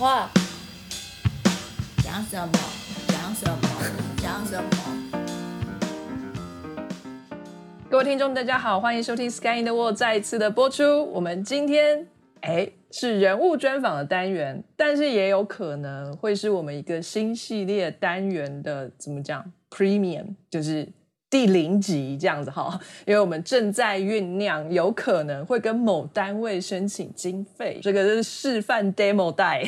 话，讲什么？讲什么？讲什么？各位听众，大家好，欢迎收听《Sky in the World》再一次的播出。我们今天哎是人物专访的单元，但是也有可能会是我们一个新系列单元的怎么讲 Premium，就是第零集这样子哈。因为我们正在酝酿，有可能会跟某单位申请经费，这个是示范 demo 带。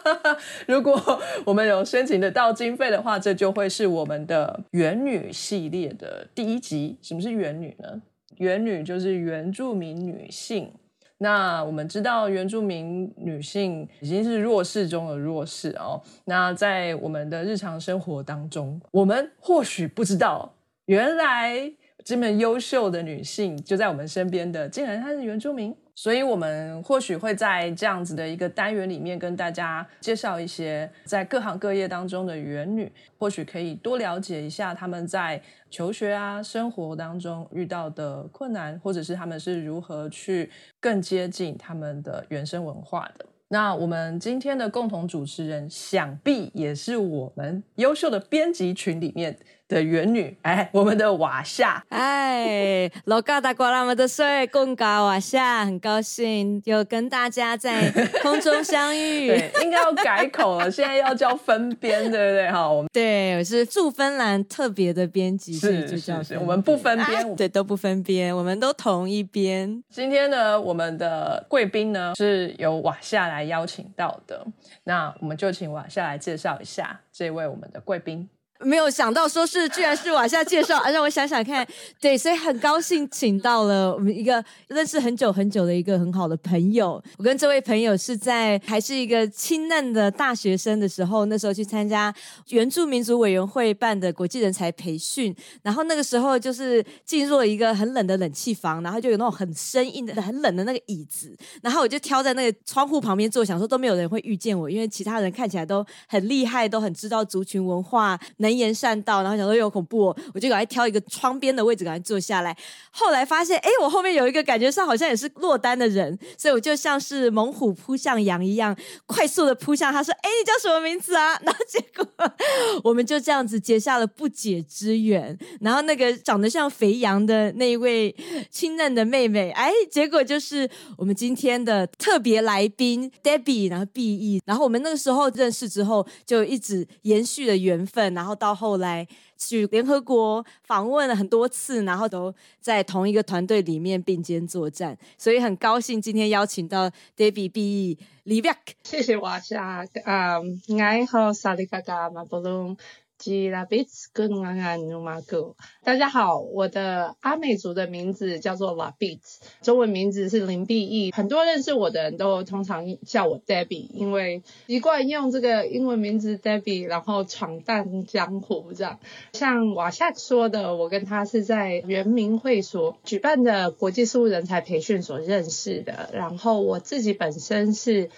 如果我们有申请得到经费的话，这就会是我们的原女系列的第一集。什么是原女呢？原女就是原住民女性。那我们知道，原住民女性已经是弱势中的弱势哦。那在我们的日常生活当中，我们或许不知道，原来这么优秀的女性就在我们身边的，竟然她是原住民。所以，我们或许会在这样子的一个单元里面，跟大家介绍一些在各行各业当中的原女，或许可以多了解一下他们在求学啊、生活当中遇到的困难，或者是他们是如何去更接近他们的原生文化的。那我们今天的共同主持人，想必也是我们优秀的编辑群里面的元女，哎，我们的瓦夏。哎，老嘎达瓜拉们的岁，贡嘎瓦夏，很高兴又跟大家在 空中相遇。对，应该要改口了，现在要叫分编，对不对？哈，我们对，我是驻芬兰特别的编辑，所以就是叫是，我们不分编，对，都不分编，我们都同一边。今天呢，我们的贵宾呢是由瓦夏来邀请到的，那我们就请瓦夏来介绍一下这位我们的贵宾。没有想到说是居然是往下介绍，啊，让我想想看，对，所以很高兴请到了我们一个认识很久很久的一个很好的朋友。我跟这位朋友是在还是一个清嫩的大学生的时候，那时候去参加原住民族委员会办的国际人才培训，然后那个时候就是进入了一个很冷的冷气房，然后就有那种很生硬的、很冷的那个椅子，然后我就挑在那个窗户旁边坐，想说都没有人会遇见我，因为其他人看起来都很厉害，都很知道族群文化。能言善道，然后想说有恐怖，我就赶快挑一个窗边的位置，赶快坐下来。后来发现，哎，我后面有一个感觉上好像也是落单的人，所以我就像是猛虎扑向羊一样，快速的扑向他，说：“哎，你叫什么名字啊？” 然后结果 我们就这样子结下了不解之缘。然后那个长得像肥羊的那一位清嫩的妹妹，哎，结果就是我们今天的特别来宾 Debbie，然后 B E，然后我们那个时候认识之后，就一直延续了缘分，然后。到后来去联合国访问了很多次，然后都在同一个团队里面并肩作战，所以很高兴今天邀请到 Debbie B. l i v i a k 谢谢瓦夏，嗯，爱好萨利嘎嘎马布隆。吉拉比兹跟安安努马古，大家好，我的阿美族的名字叫做拉比兹，中文名字是林碧意。很多认识我的人都通常叫我 Debbie，因为习惯用这个英文名字 Debbie，然后闯荡江湖这样。像瓦夏说的，我跟他是在原民会所举办的国际事务人才培训所认识的，然后我自己本身是。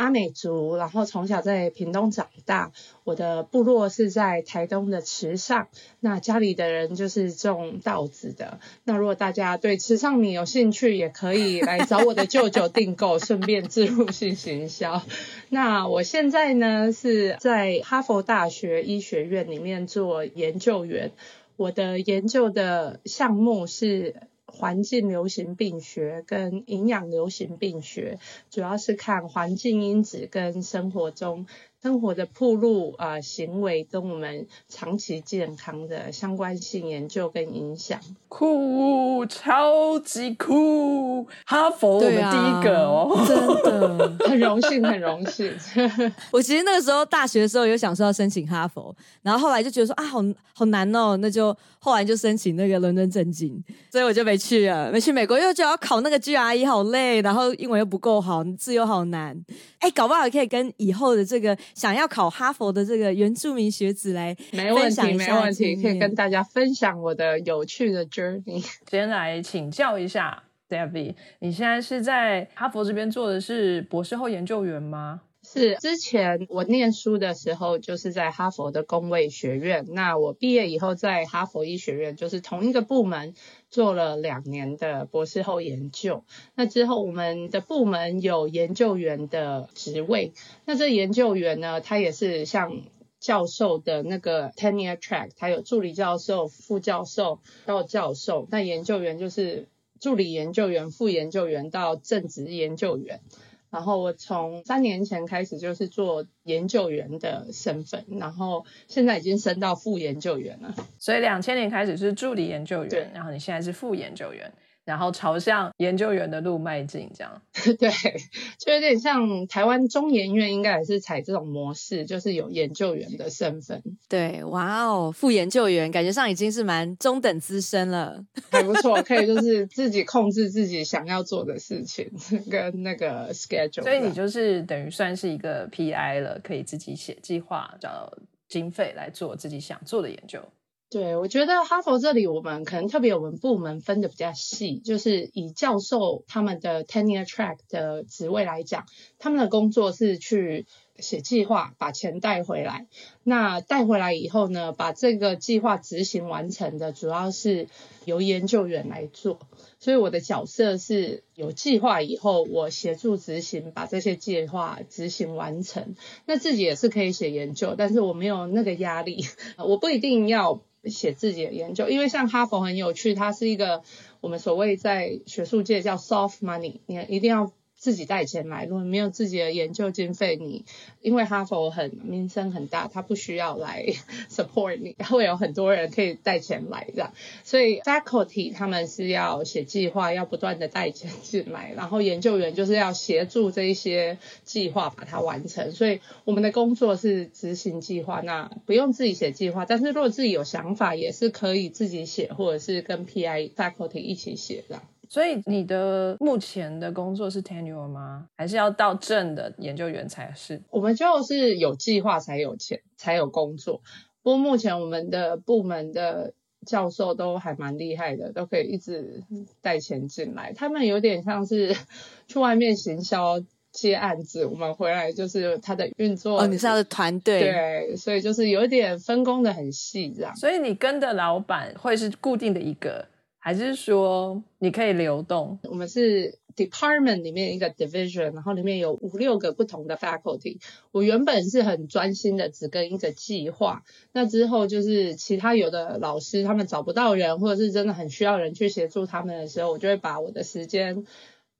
阿美族，然后从小在屏东长大。我的部落是在台东的池上，那家里的人就是种稻子的。那如果大家对池上米有兴趣，也可以来找我的舅舅订购，顺便自入性行销。那我现在呢是在哈佛大学医学院里面做研究员，我的研究的项目是。环境流行病学跟营养流行病学，主要是看环境因子跟生活中。生活的铺路啊，行为跟我们长期健康的相关性研究跟影响，酷，超级酷！哈佛我们第一个哦，真的 很荣幸，很荣幸。我其实那个时候大学的时候有想说要申请哈佛，然后后来就觉得说啊，好好难哦，那就后来就申请那个伦敦政经，所以我就没去了，没去美国，又觉得要考那个 GRE 好累，然后英文又不够好，字又好难。哎，搞不好可以跟以后的这个。想要考哈佛的这个原住民学子来分享一下，没问题，可以跟大家分享我的有趣的 journey。先来请教一下 Debbie，你现在是在哈佛这边做的是博士后研究员吗？是之前我念书的时候，就是在哈佛的工卫学院。那我毕业以后，在哈佛医学院，就是同一个部门做了两年的博士后研究。那之后，我们的部门有研究员的职位。那这研究员呢，他也是像教授的那个 tenure track，他有助理教授、副教授到教授。那研究员就是助理研究员、副研究员到正职研究员。然后我从三年前开始就是做研究员的身份，然后现在已经升到副研究员了。所以两千年开始是助理研究员，然后你现在是副研究员，然后朝向研究员的路迈进，这样。对，就有点像台湾中研院应该也是采这种模式，就是有研究员的身份，对，哇哦，副研究员感觉上已经是蛮中等资深了。还不错，可以就是自己控制自己想要做的事情 跟那个 schedule。所以你就是等于算是一个 PI 了，可以自己写计划，找经费来做自己想做的研究。对，我觉得哈佛这里我们可能特别我们部门分的比较细，就是以教授他们的 tenure track 的职位来讲，他们的工作是去写计划，把钱带回来。那带回来以后呢，把这个计划执行完成的，主要是由研究员来做。所以我的角色是有计划以后，我协助执行，把这些计划执行完成。那自己也是可以写研究，但是我没有那个压力，我不一定要。写自己的研究，因为像哈佛很有趣，它是一个我们所谓在学术界叫 soft money，你一定要自己带钱来。如果没有自己的研究经费，你因为哈佛很名声很大，它不需要来 support 你，会有很多人可以带钱来这样。所以 faculty 他们是要写计划，要不断的带钱进来，然后研究员就是要协助这一些计划把它完成。所以我们的工作是执行计划，那不用自己写计划，但是如果自己有想法，也是可以自己写，或者是跟 PI faculty 一起写这样。所以你的目前的工作是 tenure 吗？还是要到正的研究员才是？我们就是有计划才有钱，才有工作。不过目前我们的部门的教授都还蛮厉害的，都可以一直带钱进来。他们有点像是 去外面行销接案子，我们回来就是他的运作。哦，你是他的团队，对，所以就是有一点分工的很细这样。所以你跟的老板会是固定的一个，还是说你可以流动？我们是 department 里面一个 division，然后里面有五六个不同的 faculty。我原本是很专心的只跟一个计划，那之后就是其他有的老师他们找不到人，或者是真的很需要人去协助他们的时候，我就会把我的时间。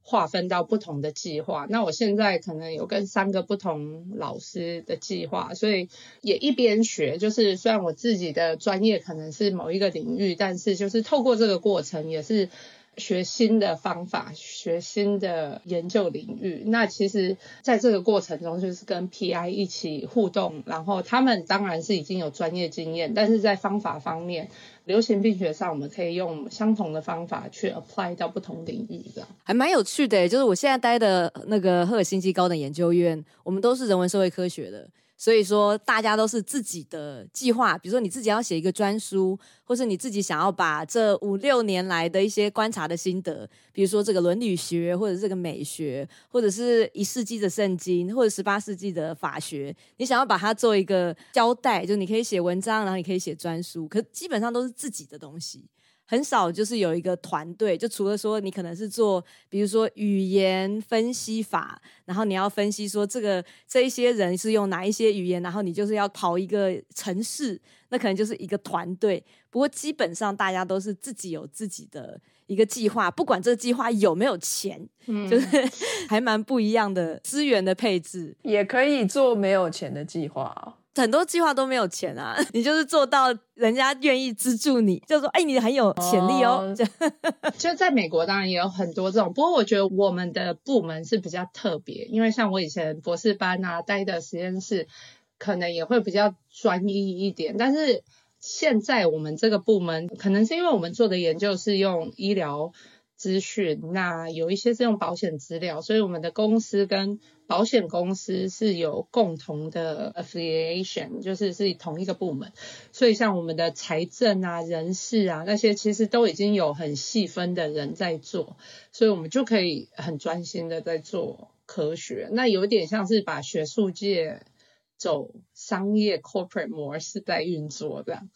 划分到不同的计划，那我现在可能有跟三个不同老师的计划，所以也一边学，就是虽然我自己的专业可能是某一个领域，但是就是透过这个过程也是学新的方法，学新的研究领域。那其实在这个过程中，就是跟 PI 一起互动，然后他们当然是已经有专业经验，但是在方法方面。流行病学上，我们可以用相同的方法去 apply 到不同领域，这样还蛮有趣的。就是我现在待的那个赫尔辛基高等研究院，我们都是人文社会科学的。所以说，大家都是自己的计划，比如说你自己要写一个专书，或是你自己想要把这五六年来的一些观察的心得，比如说这个伦理学，或者这个美学，或者是一世纪的圣经，或者十八世纪的法学，你想要把它做一个交代，就你可以写文章，然后你可以写专书，可基本上都是自己的东西。很少就是有一个团队，就除了说你可能是做，比如说语言分析法，然后你要分析说这个这一些人是用哪一些语言，然后你就是要跑一个城市，那可能就是一个团队。不过基本上大家都是自己有自己的一个计划，不管这个计划有没有钱，就是 还蛮不一样的资源的配置，也可以做没有钱的计划哦。很多计划都没有钱啊，你就是做到人家愿意资助你，就说哎，你很有潜力哦。就在美国，当然也有很多这种，不过我觉得我们的部门是比较特别，因为像我以前博士班啊待的实验室，可能也会比较专一一点。但是现在我们这个部门，可能是因为我们做的研究是用医疗资讯，那有一些是用保险资料，所以我们的公司跟保险公司是有共同的 affiliation，就是是同一个部门，所以像我们的财政啊、人事啊那些，其实都已经有很细分的人在做，所以我们就可以很专心的在做科学，那有点像是把学术界走商业 corporate 模式在运作这样。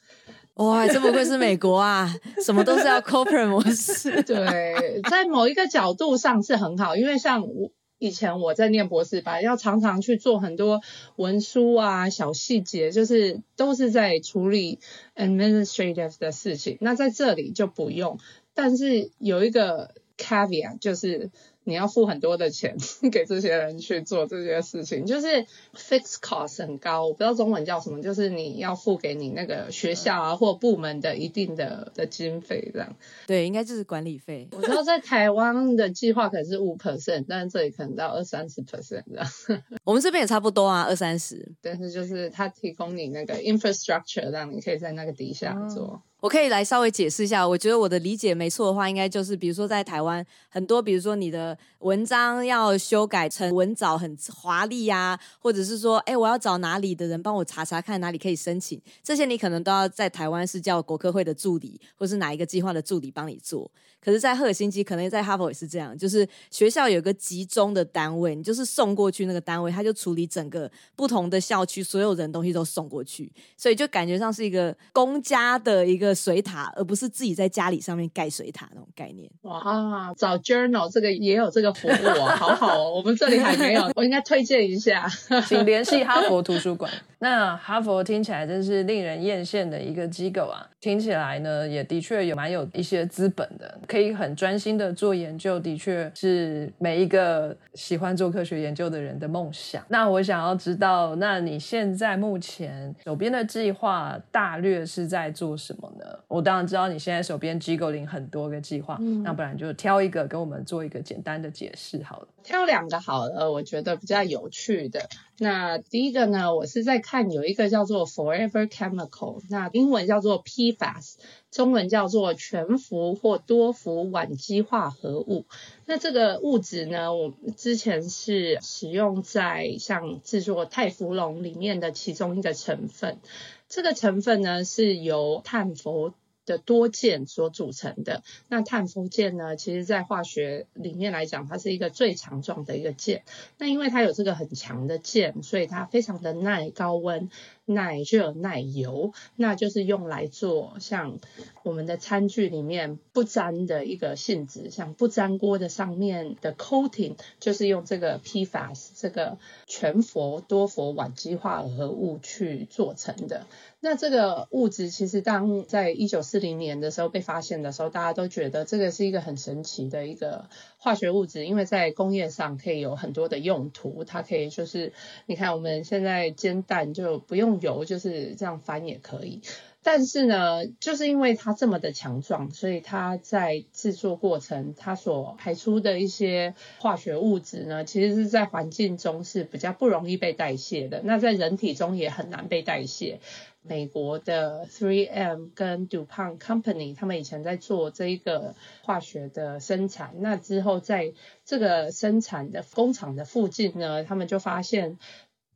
哇，真不愧是美国啊，什么都是要 corporate 模式。对，在某一个角度上是很好，因为像我以前我在念博士班，要常常去做很多文书啊、小细节，就是都是在处理 administrative 的事情。那在这里就不用，但是有一个 caveat 就是。你要付很多的钱 给这些人去做这些事情，就是 fixed cost 很高，我不知道中文叫什么，就是你要付给你那个学校啊或部门的一定的的经费这样。对，应该就是管理费。我知道在台湾的计划可能是五 percent，但是这里可能到二三十 percent 这样。我们这边也差不多啊，二三十。但是就是他提供你那个 infrastructure，让你可以在那个底下做。我可以来稍微解释一下，我觉得我的理解没错的话，应该就是比如说在台湾很多，比如说你的文章要修改成文藻很华丽呀，或者是说，哎，我要找哪里的人帮我查查看哪里可以申请，这些你可能都要在台湾是叫国科会的助理，或是哪一个计划的助理帮你做。可是，在赫尔辛基，可能在哈佛也是这样，就是学校有个集中的单位，你就是送过去那个单位，他就处理整个不同的校区所有人东西都送过去，所以就感觉上是一个公家的一个水塔，而不是自己在家里上面盖水塔那种概念。哇，找 journal 这个也有这个服务哦，好好哦，我们这里还没有，我应该推荐一下，请联系哈佛图书馆。那哈佛听起来真是令人艳羡的一个机构啊，听起来呢也的确有蛮有一些资本的。可以很专心的做研究，的确是每一个喜欢做科学研究的人的梦想。那我想要知道，那你现在目前手边的计划大略是在做什么呢？我当然知道你现在手边机构领很多个计划，那不然就挑一个跟我们做一个简单的解释好了。挑两个好了，我觉得比较有趣的。那第一个呢，我是在看有一个叫做 Forever Chemical，那英文叫做 PFAS，中文叫做全氟或多氟烷基化合物。那这个物质呢，我之前是使用在像制作泰芙龙里面的其中一个成分。这个成分呢，是由碳氟。的多键所组成的，那碳氟键呢？其实，在化学里面来讲，它是一个最强壮的一个键。那因为它有这个很强的键，所以它非常的耐高温。耐热耐油，那就是用来做像我们的餐具里面不粘的一个性质，像不粘锅的上面的 coating，就是用这个 PFAS 这个全氟多氟烷基化合物去做成的。那这个物质其实当在一九四零年的时候被发现的时候，大家都觉得这个是一个很神奇的一个化学物质，因为在工业上可以有很多的用途，它可以就是你看我们现在煎蛋就不用。油就是这样翻也可以，但是呢，就是因为它这么的强壮，所以它在制作过程它所排出的一些化学物质呢，其实是在环境中是比较不容易被代谢的。那在人体中也很难被代谢。美国的 Three M 跟 DuPont Company 他们以前在做这一个化学的生产，那之后在这个生产的工厂的附近呢，他们就发现。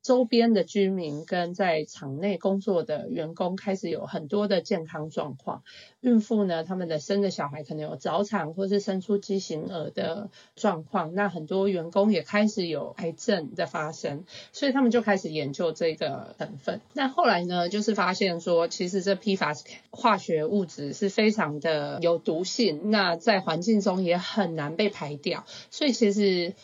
周边的居民跟在厂内工作的员工开始有很多的健康状况，孕妇呢，他们的生的小孩可能有早产或是生出畸形儿的状况，那很多员工也开始有癌症的发生，所以他们就开始研究这个成分。那后来呢，就是发现说，其实这 PFAS 化学物质是非常的有毒性，那在环境中也很难被排掉，所以其实。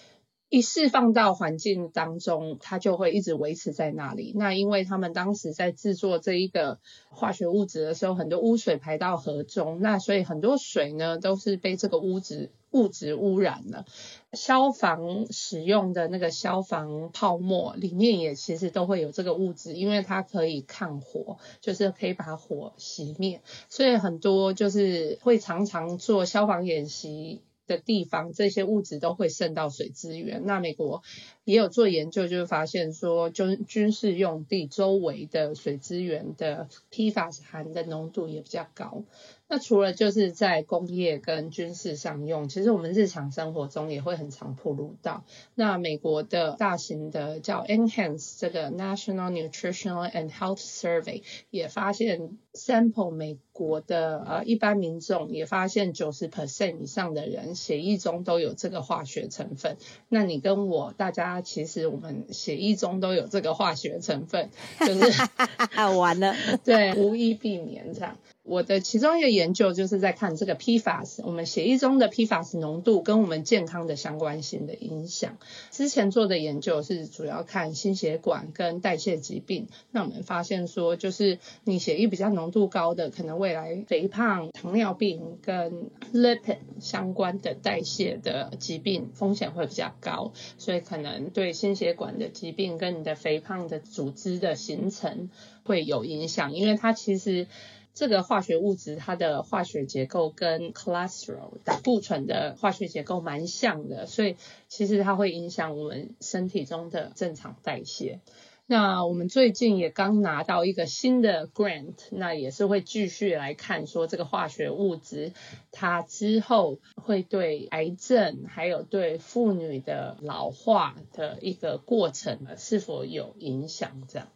一释放到环境当中，它就会一直维持在那里。那因为他们当时在制作这一个化学物质的时候，很多污水排到河中，那所以很多水呢都是被这个物质物质污染了。消防使用的那个消防泡沫里面也其实都会有这个物质，因为它可以抗火，就是可以把火熄灭。所以很多就是会常常做消防演习。的地方，这些物质都会渗到水资源。那美国也有做研究，就是发现说，军军事用地周围的水资源的 PFAS 含的浓度也比较高。那除了就是在工业跟军事上用，其实我们日常生活中也会很常暴露到。那美国的大型的叫 Enhance 这个 National Nutritional and Health Survey 也发现 sample 美国的呃一般民众也发现九十 percent 以上的人血液中都有这个化学成分。那你跟我大家其实我们血液中都有这个化学成分，就是 完了，对，无一避免这样。我的其中一个研究就是在看这个 PFAS，我们血液中的 PFAS 浓度跟我们健康的相关性的影响。之前做的研究是主要看心血管跟代谢疾病，那我们发现说，就是你血液比较浓度高的，可能未来肥胖、糖尿病跟 lipid 相关的代谢的疾病风险会比较高，所以可能对心血管的疾病跟你的肥胖的组织的形成会有影响，因为它其实。这个化学物质它的化学结构跟 cholesterol 胆固醇的化学结构蛮像的，所以其实它会影响我们身体中的正常代谢。那我们最近也刚拿到一个新的 grant，那也是会继续来看说这个化学物质它之后会对癌症还有对妇女的老化的一个过程是否有影响这样。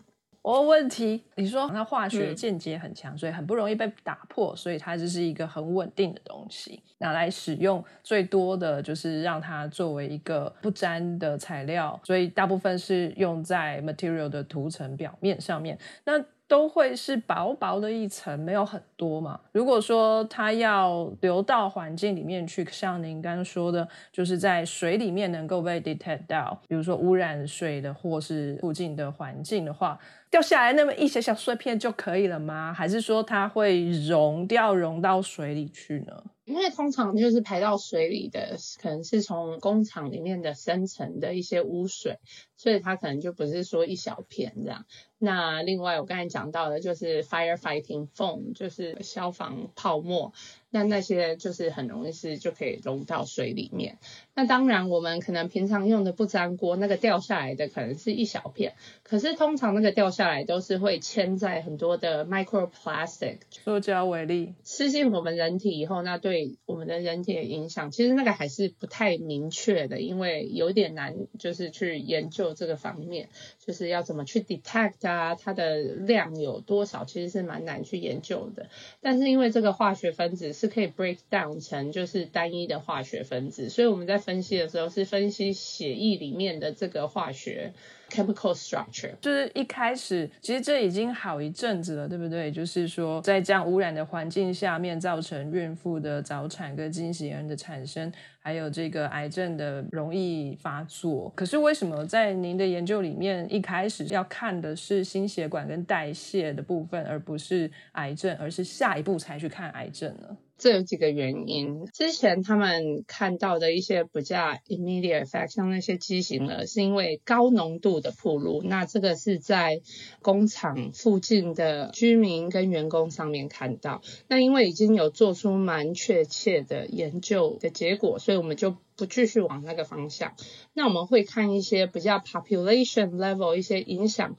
哦，问题，你说它化学间接很强，所以很不容易被打破，所以它就是一个很稳定的东西，拿来使用最多的就是让它作为一个不粘的材料，所以大部分是用在 material 的涂层表面上面。那都会是薄薄的一层，没有很多嘛。如果说它要流到环境里面去，像您刚刚说的，就是在水里面能够被 detect 到，比如说污染水的或是附近的环境的话。掉下来那么一小小碎片就可以了吗？还是说它会溶掉，溶到水里去呢？因为通常就是排到水里的，可能是从工厂里面的生成的一些污水，所以它可能就不是说一小片这样。那另外我刚才讲到的就是 firefighting foam，就是消防泡沫。那那些就是很容易是就可以溶到水里面。那当然，我们可能平常用的不粘锅，那个掉下来的可能是一小片，可是通常那个掉下来都是会嵌在很多的 microplastic 塑胶微粒，吃进我们人体以后，那对我们的人体的影响，其实那个还是不太明确的，因为有点难，就是去研究这个方面，就是要怎么去 detect 啊，它的量有多少，其实是蛮难去研究的。但是因为这个化学分子。是可以 break down 成就是单一的化学分子，所以我们在分析的时候是分析血液里面的这个化学。chemical structure 就是一开始，其实这已经好一阵子了，对不对？就是说，在这样污染的环境下面，造成孕妇的早产跟经血炎的产生，还有这个癌症的容易发作。可是为什么在您的研究里面，一开始要看的是心血管跟代谢的部分，而不是癌症，而是下一步才去看癌症呢？这有几个原因。之前他们看到的一些比较 immediate effect，像那些畸形儿，是因为高浓度的铺路。那这个是在工厂附近的居民跟员工上面看到。那因为已经有做出蛮确切的研究的结果，所以我们就不继续往那个方向。那我们会看一些比较 population level 一些影响。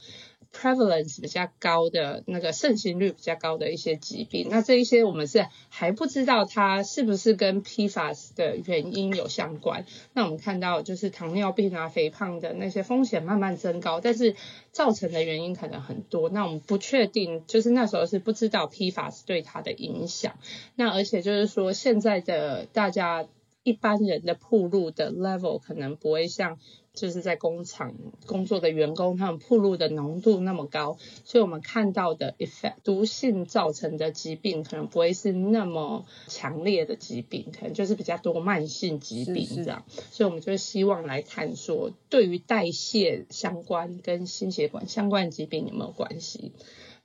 Prevalence 比较高的那个盛行率比较高的一些疾病，那这一些我们是还不知道它是不是跟 PFAS 的原因有相关。那我们看到就是糖尿病啊、肥胖的那些风险慢慢增高，但是造成的原因可能很多。那我们不确定，就是那时候是不知道 PFAS 对它的影响。那而且就是说现在的大家一般人的铺路的 level 可能不会像。就是在工厂工作的员工，他们铺路的浓度那么高，所以我们看到的 effect 毒性造成的疾病可能不会是那么强烈的疾病，可能就是比较多慢性疾病这样。所以我们就希望来探索，对于代谢相关跟心血管相关的疾病有没有关系。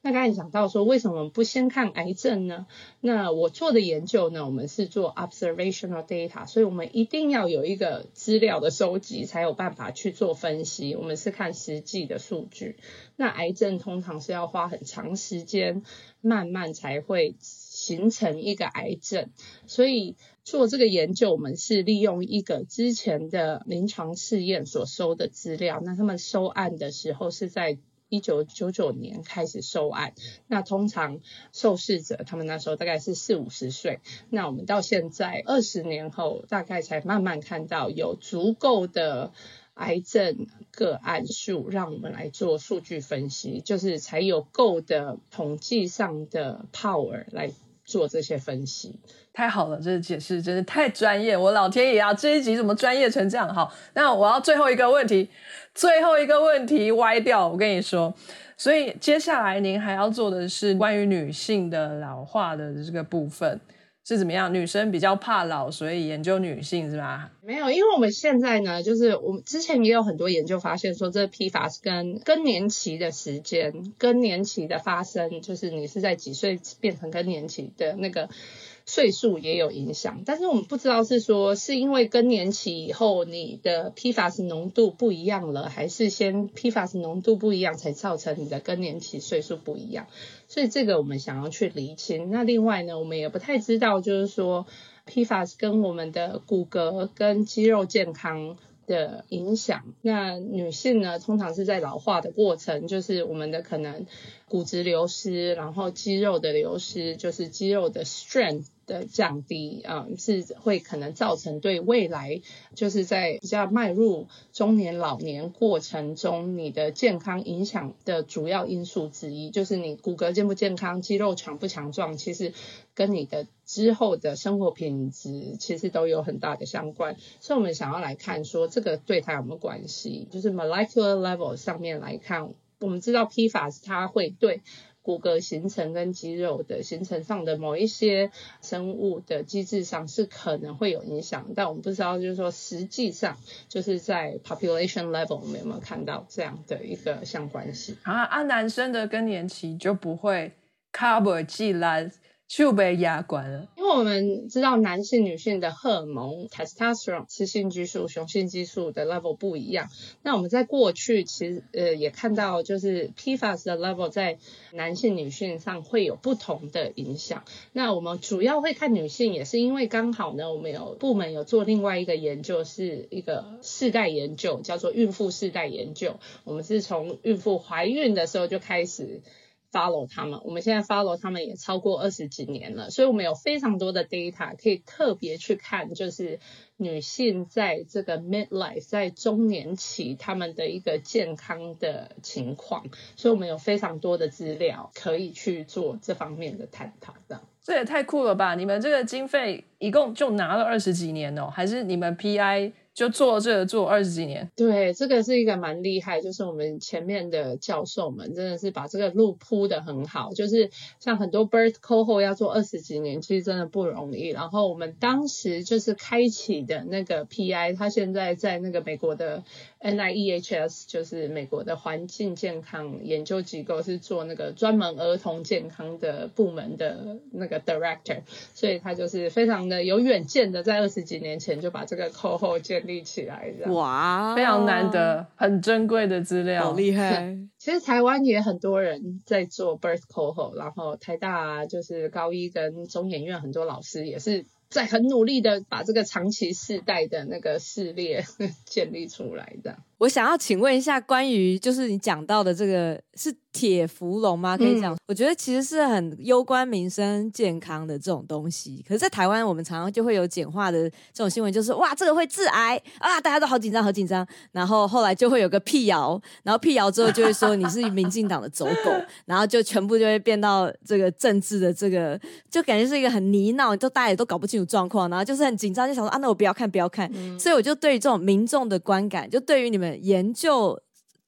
那刚才讲到说，为什么不先看癌症呢？那我做的研究呢，我们是做 observational data，所以我们一定要有一个资料的收集，才有办法去做分析。我们是看实际的数据。那癌症通常是要花很长时间，慢慢才会形成一个癌症。所以做这个研究，我们是利用一个之前的临床试验所收的资料。那他们收案的时候是在。一九九九年开始受案。那通常受试者他们那时候大概是四五十岁，那我们到现在二十年后，大概才慢慢看到有足够的癌症个案数，让我们来做数据分析，就是才有够的统计上的 power 来做这些分析。太好了，这个解释真是太专业，我老天爷啊！这一集怎么专业成这样？好，那我要最后一个问题，最后一个问题歪掉，我跟你说。所以接下来您还要做的是关于女性的老化的这个部分是怎么样？女生比较怕老，所以研究女性是吧？没有，因为我们现在呢，就是我们之前也有很多研究发现说，这批发是跟更年期的时间、更年期的发生，就是你是在几岁变成更年期的那个。岁数也有影响，但是我们不知道是说是因为更年期以后你的 PFAS 浓度不一样了，还是先 PFAS 浓度不一样才造成你的更年期岁数不一样，所以这个我们想要去厘清。那另外呢，我们也不太知道，就是说 PFAS 跟我们的骨骼跟肌肉健康。的影响，那女性呢，通常是在老化的过程，就是我们的可能骨质流失，然后肌肉的流失，就是肌肉的 strength 的降低，啊，是会可能造成对未来就是在比较迈入中年老年过程中，你的健康影响的主要因素之一，就是你骨骼健不健康，肌肉强不强壮，其实跟你的。之后的生活品质其实都有很大的相关，所以我们想要来看说这个对它有没有关系。就是 molecular level 上面来看，我们知道 PFAS 它会对骨骼形成跟肌肉的形成上的某一些生物的机制上是可能会有影响，但我们不知道就是说实际上就是在 population level 我们有没有看到这样的一个相关性啊？啊，男生的更年期就不会 cover 既然。就被压关了，因为我们知道男性、女性的荷尔蒙 testosterone 雌性激素、雄性激素的 level 不一样。那我们在过去其实呃也看到，就是 PFAS 的 level 在男性、女性上会有不同的影响。那我们主要会看女性，也是因为刚好呢，我们有部门有做另外一个研究，是一个世代研究，叫做孕妇世代研究。我们是从孕妇怀孕的时候就开始。Follow 他们，我们现在 follow 他们也超过二十几年了，所以我们有非常多的 data 可以特别去看，就是女性在这个 midlife 在中年期他们的一个健康的情况，所以我们有非常多的资料可以去做这方面的探讨。这样，这也太酷了吧！你们这个经费一共就拿了二十几年哦，还是你们 PI？就做这个做二十几年，对，这个是一个蛮厉害，就是我们前面的教授们真的是把这个路铺的很好，就是像很多 birth cohort 要做二十几年，其实真的不容易。然后我们当时就是开启的那个 PI，他现在在那个美国的 NIEHS，就是美国的环境健康研究机构，是做那个专门儿童健康的部门的那个 director，所以他就是非常的有远见的，在二十几年前就把这个 cohort 建。立起来的哇，非常难得，很珍贵的资料，好厉害。其实台湾也很多人在做 birth cohort，然后台大啊就是高一跟中研院很多老师也是在很努力的把这个长期世代的那个序列 建立出来的。我想要请问一下，关于就是你讲到的这个是。铁氟龙吗？可以讲，我觉得其实是很攸关民生健康的这种东西。可是，在台湾，我们常常就会有简化的这种新闻，就是哇，这个会致癌啊，大家都好紧张，好紧张。然后后来就会有个辟谣，然后辟谣之后就会说你是民进党的走狗，然后就全部就会变到这个政治的这个，就感觉是一个很泥淖，就大家也都搞不清楚状况，然后就是很紧张，就想说啊，那我不要看，不要看。所以我就对于这种民众的观感，就对于你们研究。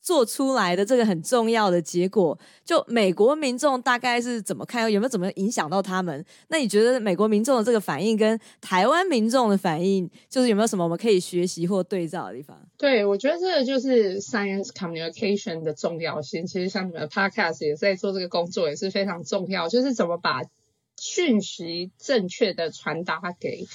做出来的这个很重要的结果，就美国民众大概是怎么看？有没有怎么影响到他们？那你觉得美国民众的这个反应跟台湾民众的反应，就是有没有什么我们可以学习或对照的地方？对，我觉得这个就是 science communication 的重要性。其实像你们 podcast 也在做这个工作，也是非常重要，就是怎么把讯息正确的传达给。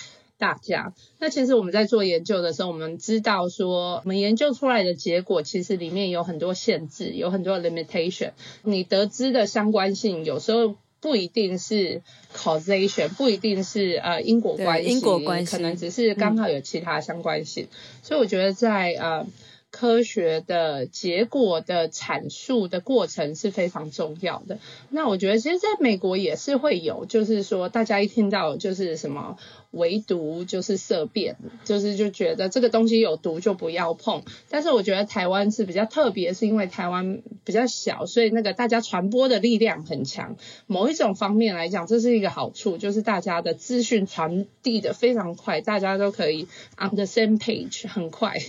大家，那其实我们在做研究的时候，我们知道说，我们研究出来的结果其实里面有很多限制，有很多 limitation。你得知的相关性有时候不一定是 causation，不一定是呃因果关系，因果关系可能只是刚好有其他相关性。所以我觉得在呃科学的结果的阐述的过程是非常重要的。那我觉得，其实在美国也是会有，就是说大家一听到就是什么。唯独就是色变，就是就觉得这个东西有毒就不要碰。但是我觉得台湾是比较特别，是因为台湾比较小，所以那个大家传播的力量很强。某一种方面来讲，这是一个好处，就是大家的资讯传递的非常快，大家都可以 on the same page 很快。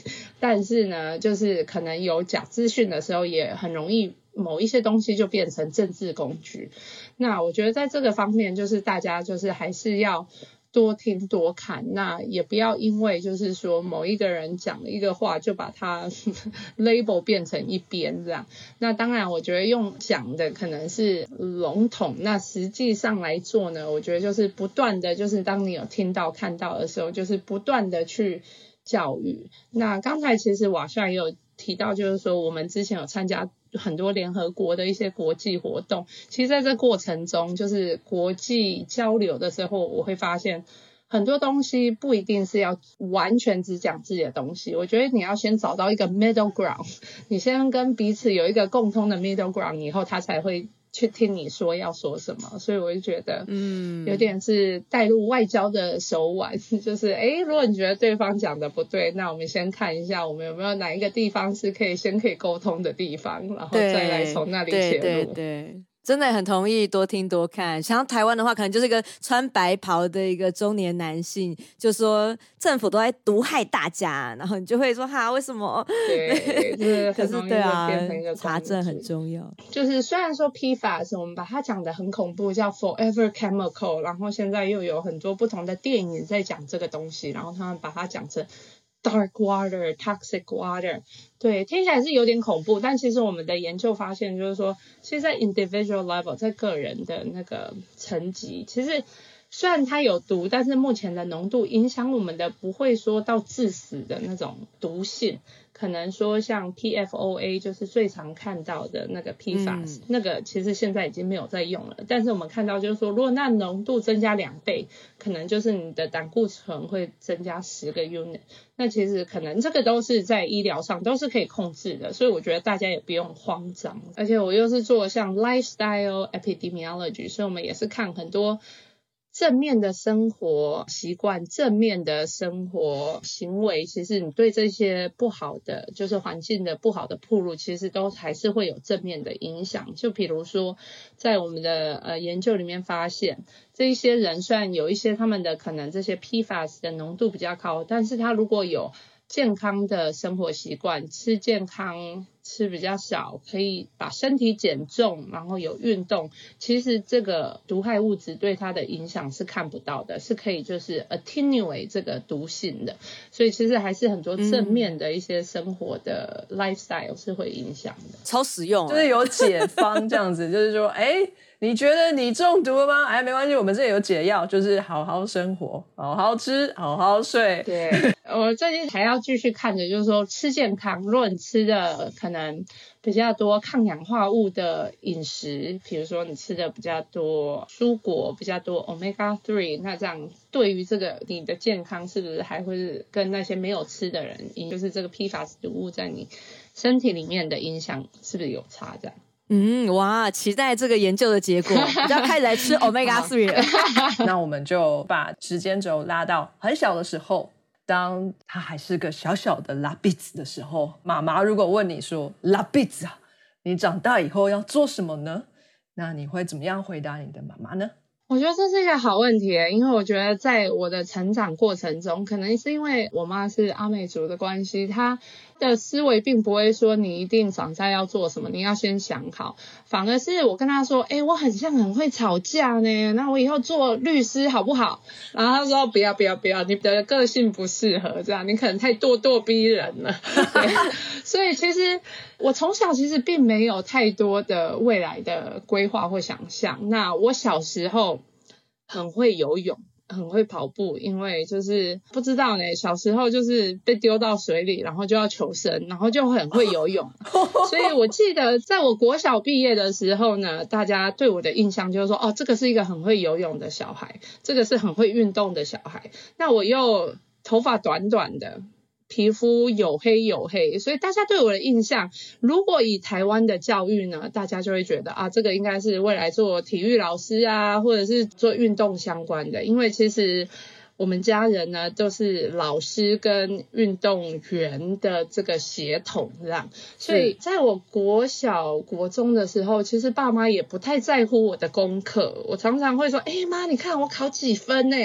但是呢，就是可能有假资讯的时候，也很容易某一些东西就变成政治工具。那我觉得在这个方面，就是大家就是还是要。多听多看，那也不要因为就是说某一个人讲了一个话，就把它 label 变成一边这样。那当然，我觉得用讲的可能是笼统，那实际上来做呢，我觉得就是不断的就是当你有听到看到的时候，就是不断的去教育。那刚才其实瓦帅也有提到，就是说我们之前有参加。很多联合国的一些国际活动，其实在这过程中，就是国际交流的时候，我会发现很多东西不一定是要完全只讲自己的东西。我觉得你要先找到一个 middle ground，你先跟彼此有一个共通的 middle ground，以后他才会。去听你说要说什么，所以我就觉得，嗯，有点是带入外交的手腕，就是，哎，如果你觉得对方讲的不对，那我们先看一下，我们有没有哪一个地方是可以先可以沟通的地方，然后再来从那里切入。对。真的很同意，多听多看。像台湾的话，可能就是一个穿白袍的一个中年男性，就说政府都在毒害大家，然后你就会说哈，为什么？对，可是对啊，查证很重要。就是虽然说批法是我们把它讲的很恐怖，叫 Forever Chemical，然后现在又有很多不同的电影在讲这个东西，然后他们把它讲成。Dark water, toxic water，对，听起来是有点恐怖，但其实我们的研究发现，就是说，其实，在 individual level，在个人的那个层级，其实虽然它有毒，但是目前的浓度影响我们的不会说到致死的那种毒性。可能说像 PFOA 就是最常看到的那个 PFAS，那个其实现在已经没有在用了。但是我们看到就是说，如果那浓度增加两倍，可能就是你的胆固醇会增加十个 unit。那其实可能这个都是在医疗上都是可以控制的，所以我觉得大家也不用慌张。而且我又是做像 lifestyle epidemiology，所以我们也是看很多。正面的生活习惯、正面的生活行为，其实你对这些不好的，就是环境的不好的铺路，其实都还是会有正面的影响。就比如说，在我们的呃研究里面发现，这一些人虽然有一些他们的可能这些 PFAS 的浓度比较高，但是他如果有健康的生活习惯，吃健康。吃比较少，可以把身体减重，然后有运动。其实这个毒害物质对它的影响是看不到的，是可以就是 attenuate 这个毒性的。所以其实还是很多正面的一些生活的 lifestyle 是会影响的，超实用，就是有解方这样子，就是说，哎。你觉得你中毒了吗？哎，没关系，我们这里有解药，就是好好生活，好好吃，好好睡。对，我最近还要继续看着，就是说吃健康。如果你吃的可能比较多抗氧化物的饮食，比如说你吃的比较多蔬果，比较多 omega three，那这样对于这个你的健康是不是还会跟那些没有吃的人，就是这个批发食物在你身体里面的影响是不是有差？这样。嗯，哇，期待这个研究的结果，要开始来吃 omega three。那我们就把时间轴拉到很小的时候，当他还是个小小的拉比子的时候，妈妈如果问你说：“拉比子啊，你长大以后要做什么呢？”那你会怎么样回答你的妈妈呢？我觉得这是一个好问题，因为我觉得在我的成长过程中，可能是因为我妈是阿美族的关系，她。的思维并不会说你一定长大要做什么，你要先想好。反而是我跟他说，哎，我很像很会吵架呢，那我以后做律师好不好？然后他说不要不要不要，你的个性不适合这样，你可能太咄咄逼人了。所以其实我从小其实并没有太多的未来的规划或想象。那我小时候很会游泳。很会跑步，因为就是不知道呢，小时候就是被丢到水里，然后就要求生，然后就很会游泳。所以我记得在我国小毕业的时候呢，大家对我的印象就是说，哦，这个是一个很会游泳的小孩，这个是很会运动的小孩。那我又头发短短的。皮肤黝黑黝黑，所以大家对我的印象，如果以台湾的教育呢，大家就会觉得啊，这个应该是未来做体育老师啊，或者是做运动相关的，因为其实。我们家人呢都是老师跟运动员的这个血统，这样，所以在我国小、国中的时候，其实爸妈也不太在乎我的功课。我常常会说：“哎妈，你看我考几分呢？”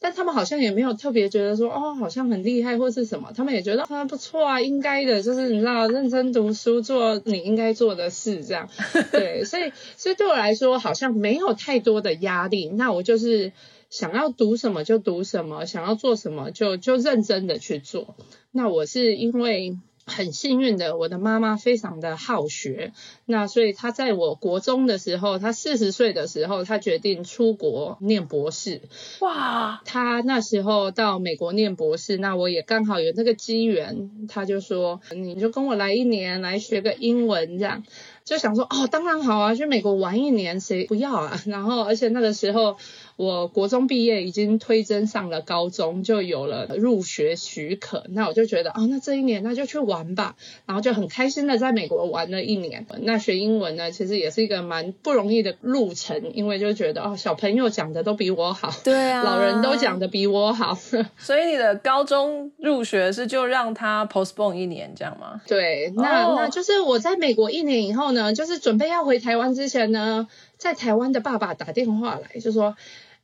但他们好像也没有特别觉得说：“哦，好像很厉害或是什么。”他们也觉得啊不错啊，应该的，就是你知道，认真读书，做你应该做的事，这样。对，所以，所以对我来说，好像没有太多的压力。那我就是。想要读什么就读什么，想要做什么就就认真的去做。那我是因为很幸运的，我的妈妈非常的好学，那所以她在我国中的时候，她四十岁的时候，她决定出国念博士。哇！她那时候到美国念博士，那我也刚好有那个机缘，她就说你就跟我来一年，来学个英文这样。就想说哦，当然好啊，去美国玩一年谁不要啊？然后而且那个时候。我国中毕业，已经推甄上了高中，就有了入学许可。那我就觉得，哦，那这一年那就去玩吧，然后就很开心的在美国玩了一年。那学英文呢，其实也是一个蛮不容易的路程，因为就觉得，哦，小朋友讲的都比我好，对啊，老人都讲的比我好。所以你的高中入学是就让他 postpone 一年这样吗？对，那那就是我在美国一年以后呢，就是准备要回台湾之前呢，在台湾的爸爸打电话来，就说。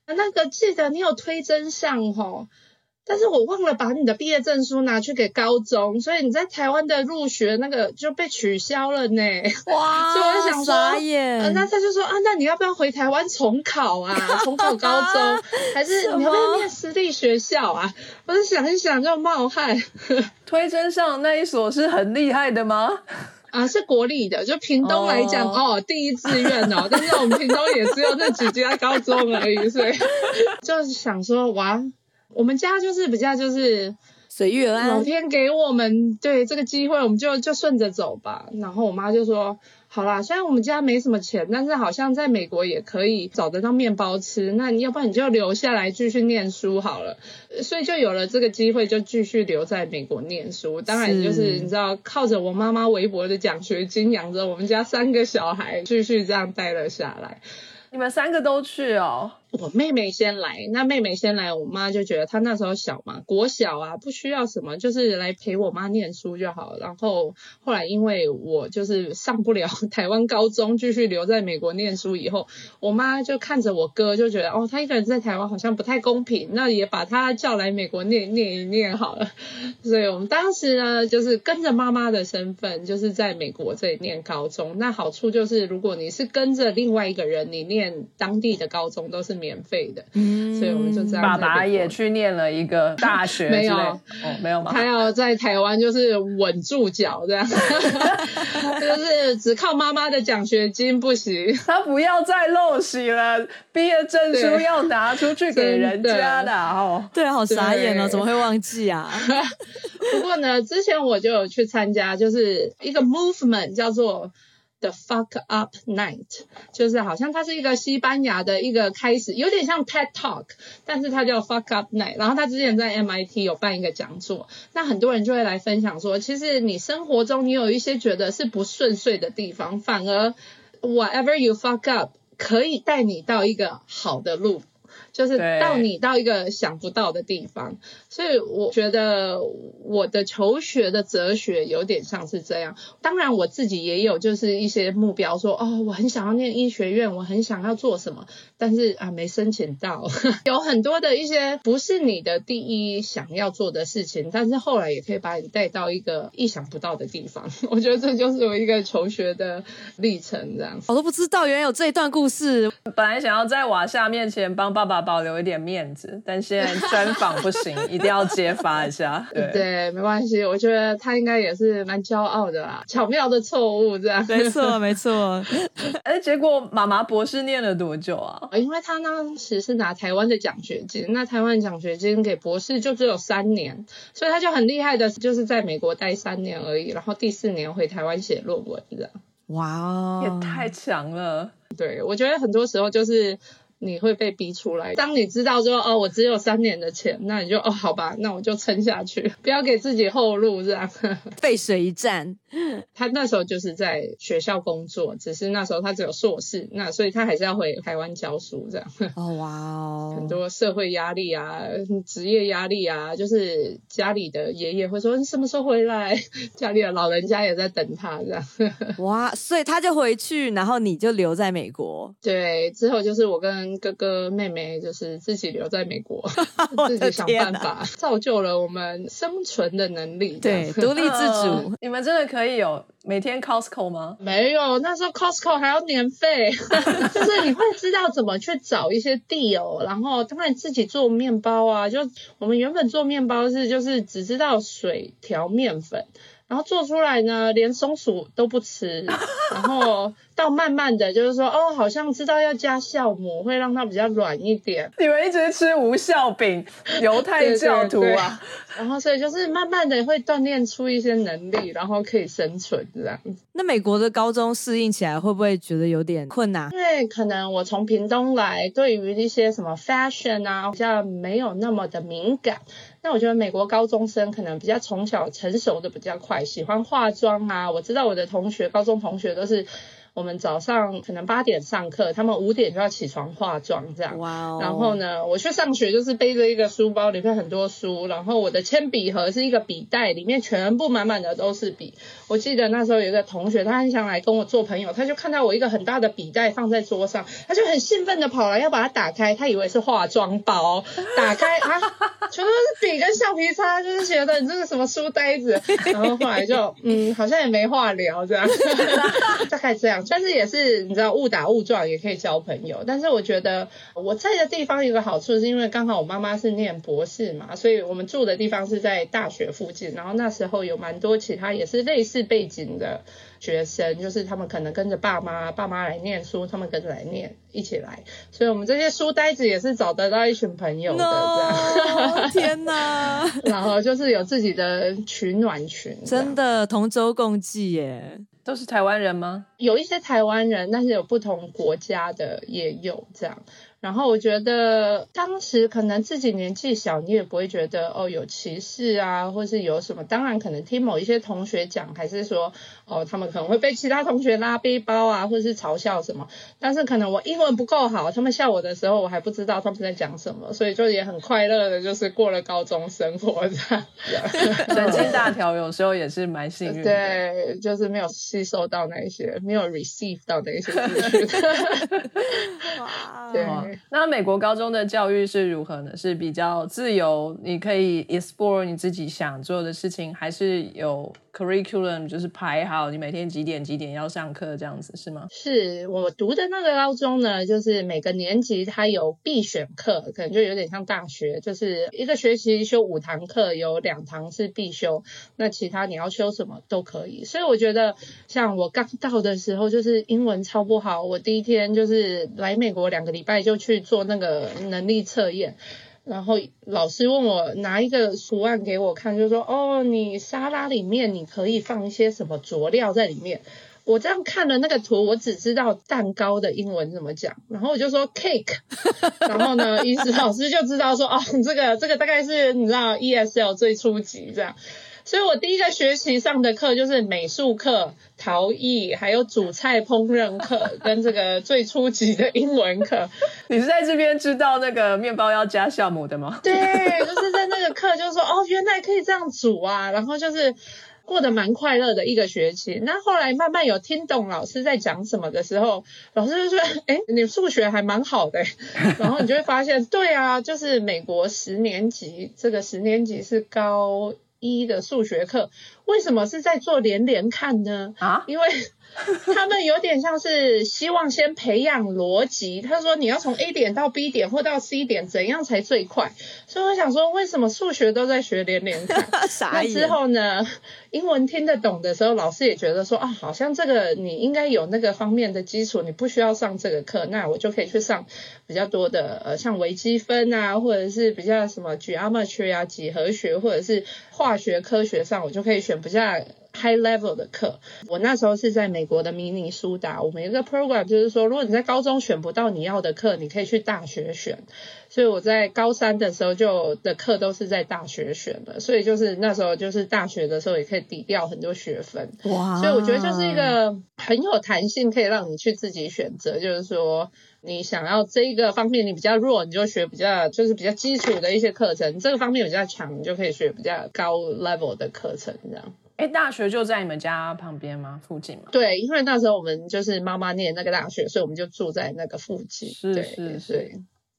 那个记得你有推真相吼，但是我忘了把你的毕业证书拿去给高中，所以你在台湾的入学那个就被取消了呢。哇！所以我就想说，那他就说啊，那你要不要回台湾重考啊？重考高中，还是你要不要念私立学校啊？我就想一想就冒汗。推真上那一所是很厉害的吗？啊，是国立的，就屏东来讲哦，第一志愿哦，但是我们屏东也只有那几家高中而已，所以 就是想说，哇，我们家就是比较就是随遇而安，老天给我们对这个机会，我们就就顺着走吧。然后我妈就说。好啦，虽然我们家没什么钱，但是好像在美国也可以找得到面包吃。那你要不然你就留下来继续念书好了。所以就有了这个机会，就继续留在美国念书。当然就是你知道，靠着我妈妈微薄的奖学金，养着我们家三个小孩，继续这样待了下来。你们三个都去哦。我妹妹先来，那妹妹先来，我妈就觉得她那时候小嘛，国小啊，不需要什么，就是来陪我妈念书就好。然后后来因为我就是上不了 台湾高中，继续留在美国念书以后，我妈就看着我哥，就觉得哦，他一个人在台湾好像不太公平，那也把他叫来美国念念一念好了。所以我们当时呢，就是跟着妈妈的身份，就是在美国这里念高中。那好处就是，如果你是跟着另外一个人，你念当地的高中都是。免费的，所以我们就这样。爸爸也去念了一个大学，没有，哦，没有吗？他要在台湾就是稳住脚，这样，就是只靠妈妈的奖学金不行。他不要再陋习了，毕业证书要拿出去给人家的哦。对，好傻眼哦，怎么会忘记啊？不过呢，之前我就有去参加，就是一个 movement 叫做。The fuck up night，就是好像它是一个西班牙的一个开始，有点像 TED Talk，但是它叫 fuck up night。然后他之前在 MIT 有办一个讲座，那很多人就会来分享说，其实你生活中你有一些觉得是不顺遂的地方，反而 whatever you fuck up 可以带你到一个好的路。就是到你到一个想不到的地方，所以我觉得我的求学的哲学有点像是这样。当然我自己也有就是一些目标，说哦，我很想要念医学院，我很想要做什么，但是啊没申请到。有很多的一些不是你的第一想要做的事情，但是后来也可以把你带到一个意想不到的地方。我觉得这就是我一个求学的历程，这样。我都不知道原来有这一段故事。本来想要在瓦夏面前帮爸爸。保留一点面子，但现在专访不行，一定要揭发一下。对，没关系，我觉得他应该也是蛮骄傲的啦。巧妙的错误，这样没错，没错。哎，结果妈妈博士念了多久啊？因为他当时是拿台湾的奖学金，那台湾奖学金给博士就只有三年，所以他就很厉害的，就是在美国待三年而已，然后第四年回台湾写论文，这样。哇，也太强了。对，我觉得很多时候就是。你会被逼出来。当你知道说哦，我只有三年的钱，那你就哦好吧，那我就撑下去，不要给自己后路这样。背水一战。他那时候就是在学校工作，只是那时候他只有硕士，那所以他还是要回台湾教书这样。哦哇哦，很多社会压力啊，职业压力啊，就是家里的爷爷会说你什么时候回来，家里的老人家也在等他这样。哇，所以他就回去，然后你就留在美国。对，之后就是我跟哥哥妹妹就是自己留在美国，自己想办法，造就了我们生存的能力。对，独立自主。你们真的可以有每天 Costco 吗？没有，那时候 Costco 还要年费，就是你会知道怎么去找一些地哦，然后当然自己做面包啊，就我们原本做面包是就是只知道水调面粉。然后做出来呢，连松鼠都不吃。然后到慢慢的就是说，哦，好像知道要加酵母，会让它比较软一点。你们一直吃无酵饼，犹太教徒啊。然后所以就是慢慢的会锻炼出一些能力，然后可以生存这样。那美国的高中适应起来会不会觉得有点困难？因为可能我从屏东来，对于一些什么 fashion 啊，比较没有那么的敏感。那我觉得美国高中生可能比较从小成熟的比较快，喜欢化妆啊。我知道我的同学，高中同学都是。我们早上可能八点上课，他们五点就要起床化妆这样。哇哦！然后呢，我去上学就是背着一个书包，里面很多书，然后我的铅笔盒是一个笔袋，里面全部满满的都是笔。我记得那时候有一个同学，他很想来跟我做朋友，他就看到我一个很大的笔袋放在桌上，他就很兴奋的跑来要把它打开，他以为是化妆包，打开啊，全都是笔跟橡皮擦，就是觉得你这是什么书呆子。然后后来就嗯，好像也没话聊这样，大概这样。但是也是你知道误打误撞也可以交朋友，但是我觉得我在的地方有个好处是因为刚好我妈妈是念博士嘛，所以我们住的地方是在大学附近，然后那时候有蛮多其他也是类似背景的学生，就是他们可能跟着爸妈，爸妈来念书，他们跟着来念，一起来，所以我们这些书呆子也是找得到一群朋友的这样。天哪！然后就是有自己的取暖群，真的同舟共济耶。都是台湾人吗？有一些台湾人，但是有不同国家的也有这样。然后我觉得当时可能自己年纪小，你也不会觉得哦有歧视啊，或是有什么。当然可能听某一些同学讲，还是说哦他们可能会被其他同学拉背包啊，或者是嘲笑什么。但是可能我英文不够好，他们笑我的时候，我还不知道他们在讲什么，所以就也很快乐的，就是过了高中生活这样。神经大条有时候也是蛮幸运，对，就是没有吸收到那些，没有 receive 到那些资讯。哇，对。那美国高中的教育是如何呢？是比较自由，你可以 explore 你自己想做的事情，还是有 curriculum，就是排好你每天几点几点要上课这样子是吗？是我读的那个高中呢，就是每个年级它有必选课，可能就有点像大学，就是一个学期修五堂课，有两堂是必修，那其他你要修什么都可以。所以我觉得，像我刚到的时候，就是英文超不好，我第一天就是来美国两个礼拜就。去做那个能力测验，然后老师问我拿一个图案给我看，就说：“哦，你沙拉里面你可以放一些什么佐料在里面。”我这样看了那个图，我只知道蛋糕的英文怎么讲，然后我就说 cake，然后呢，意思老师就知道说：“哦，这个这个大概是你知道 ESL 最初级这样。”所以我第一个学期上的课就是美术课、陶艺，还有煮菜烹饪课，跟这个最初级的英文课。你是在这边知道那个面包要加酵母的吗？对，就是在那个课就说哦，原来可以这样煮啊，然后就是过得蛮快乐的一个学期。那后来慢慢有听懂老师在讲什么的时候，老师就说：“哎，你数学还蛮好的。”然后你就会发现，对啊，就是美国十年级，这个十年级是高。一的数学课为什么是在做连连看呢？啊，因为 他们有点像是希望先培养逻辑。他说你要从 A 点到 B 点或到 C 点，怎样才最快？所以我想说，为什么数学都在学连连看？那之后呢？英文听得懂的时候，老师也觉得说啊，好像这个你应该有那个方面的基础，你不需要上这个课，那我就可以去上比较多的呃，像微积分啊，或者是比较什么 geometry 啊，几何学，或者是化学科学上，我就可以选比较 high level 的课。我那时候是在美国的明尼苏达，我们有一个 program 就是说，如果你在高中选不到你要的课，你可以去大学选。所以我在高三的时候就的课都是在大学选的，所以就是那时候就是大学的时候也可以抵掉很多学分。哇所以我觉得就是一个很有弹性，可以让你去自己选择，就是说你想要这一个方面你比较弱，你就学比较就是比较基础的一些课程；这个方面比较强，你就可以学比较高 level 的课程，这样。哎，大学就在你们家旁边吗？附近吗？对，因为那时候我们就是妈妈念那个大学，所以我们就住在那个附近。是是是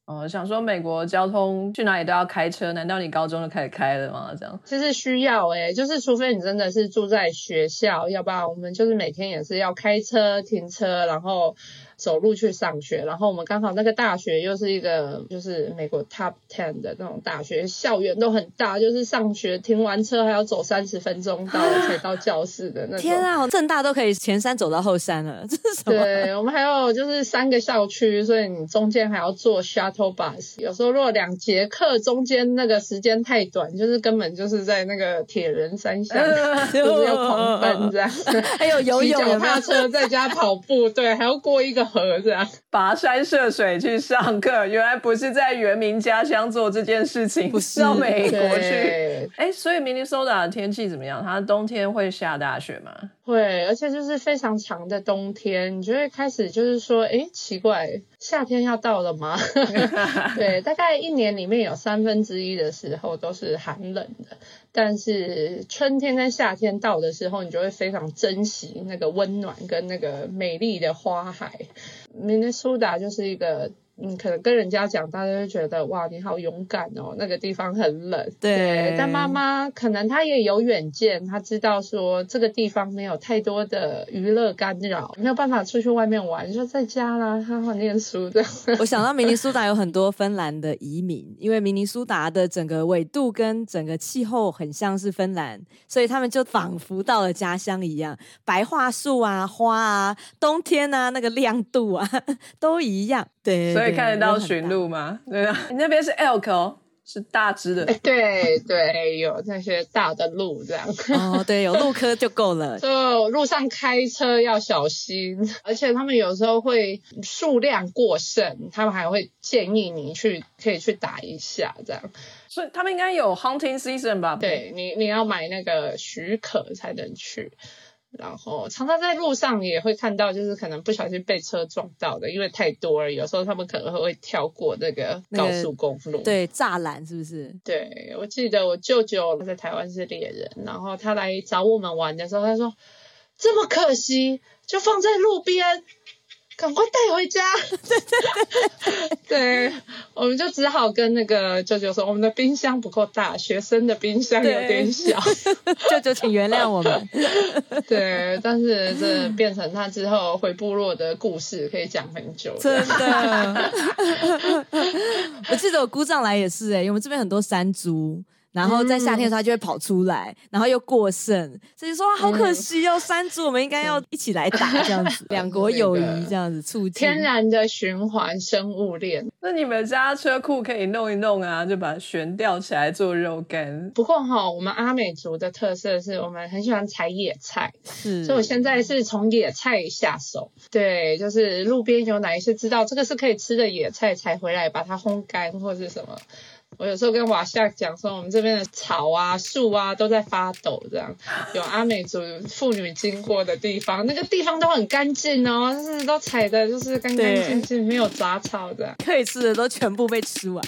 哦，想说美国交通去哪里都要开车，难道你高中就开始开了吗？这样其实需要诶、就是除非你真的是住在学校，要不然我们就是每天也是要开车、停车，然后走路去上学。然后我们刚好那个大学又是一个就是美国 top ten 的那种大学，校园都很大，就是上学停完车还要走三十分钟到才到教室的那种。天啊，正大都可以前山走到后山了，这是什么？对，我们还有就是三个校区，所以你中间还要坐 shuttle bus。有时候如果两节课中间那个时间太短，就是根本就是在那个铁人三项，就是要狂奔这样。还有游泳踏车在家跑步，对，还要过一个河这样。跋山涉水去上课，原来不是在原民家乡做这件事情，不是到美国去。对，哎，所以明尼苏达的天气怎么样？它冬天会下大雪吗？会，而且就是非常长的冬天，你就会开始就是说，哎，奇怪，夏天要到了吗？对，大概一年里面有三分之一的时候都是寒冷的，但是春天跟夏天到的时候，你就会非常珍惜那个温暖跟那个美丽的花海。明尼苏达就是一个。嗯，可能跟人家讲，大家就觉得哇，你好勇敢哦，那个地方很冷。对但妈妈可能她也有远见，她知道说这个地方没有太多的娱乐干扰，没有办法出去外面玩，就在家啦，好好念书的。我想到明尼苏达有很多芬兰的移民，因为明尼苏达的整个纬度跟整个气候很像是芬兰，所以他们就仿佛到了家乡一样，白桦树啊、花啊、冬天啊那个亮度啊 都一样。对，所以对看得到驯鹿吗？对啊，你那边是 elk 哦，是大只的。对对，有那些大的鹿这样。哦，对，有鹿科就够了。就路上开车要小心，而且他们有时候会数量过剩，他们还会建议你去可以去打一下这样。所以他们应该有 hunting season 吧？对你，你要买那个许可才能去。然后常常在路上也会看到，就是可能不小心被车撞到的，因为太多了。有时候他们可能会跳过那个高速公路。对，栅栏是不是？对，我记得我舅舅在台湾是猎人，然后他来找我们玩的时候，他说：“这么可惜，就放在路边，赶快带回家。”对，我们就只好跟那个舅舅说，我们的冰箱不够大，学生的冰箱有点小。舅舅，请原谅我们。对，但是这变成他之后回部落的故事，可以讲很久。真的，我记得我姑丈来也是哎、因为我们这边很多山猪。然后在夏天的时候，它就会跑出来，然后又过剩，所以说啊好可惜哦，山猪我们应该要一起来打这样子，两国友谊这样子促进天然的循环生物链。那你们家车库可以弄一弄啊，就把它悬吊起来做肉干。不过哈，我们阿美族的特色是我们很喜欢采野菜，是，所以我现在是从野菜下手。对，就是路边有哪一些知道这个是可以吃的野菜，采回来把它烘干或是什么。我有时候跟瓦夏讲说，我们这边的草啊、树啊都在发抖，这样有阿美族妇女经过的地方，那个地方都很干净哦，就是都踩的就是干干净净，没有杂草的。可以吃的都全部被吃完。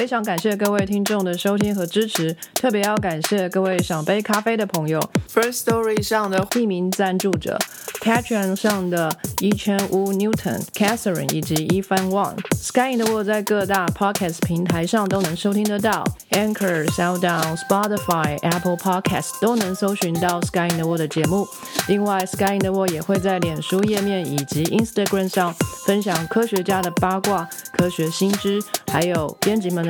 非常感谢各位听众的收听和支持，特别要感谢各位想杯咖啡的朋友，First Story 上的匿名赞助者，Patreon 上的一千五 Newton、Catherine 以及 Evan Wang，Sky in the World 在各大 Podcast 平台上都能收听得到，Anchor、SoundOn、Spotify、Apple Podcast 都能搜寻到 Sky in the World 的节目。另外，Sky in the World 也会在脸书页面以及 Instagram 上分享科学家的八卦、科学新知，还有编辑们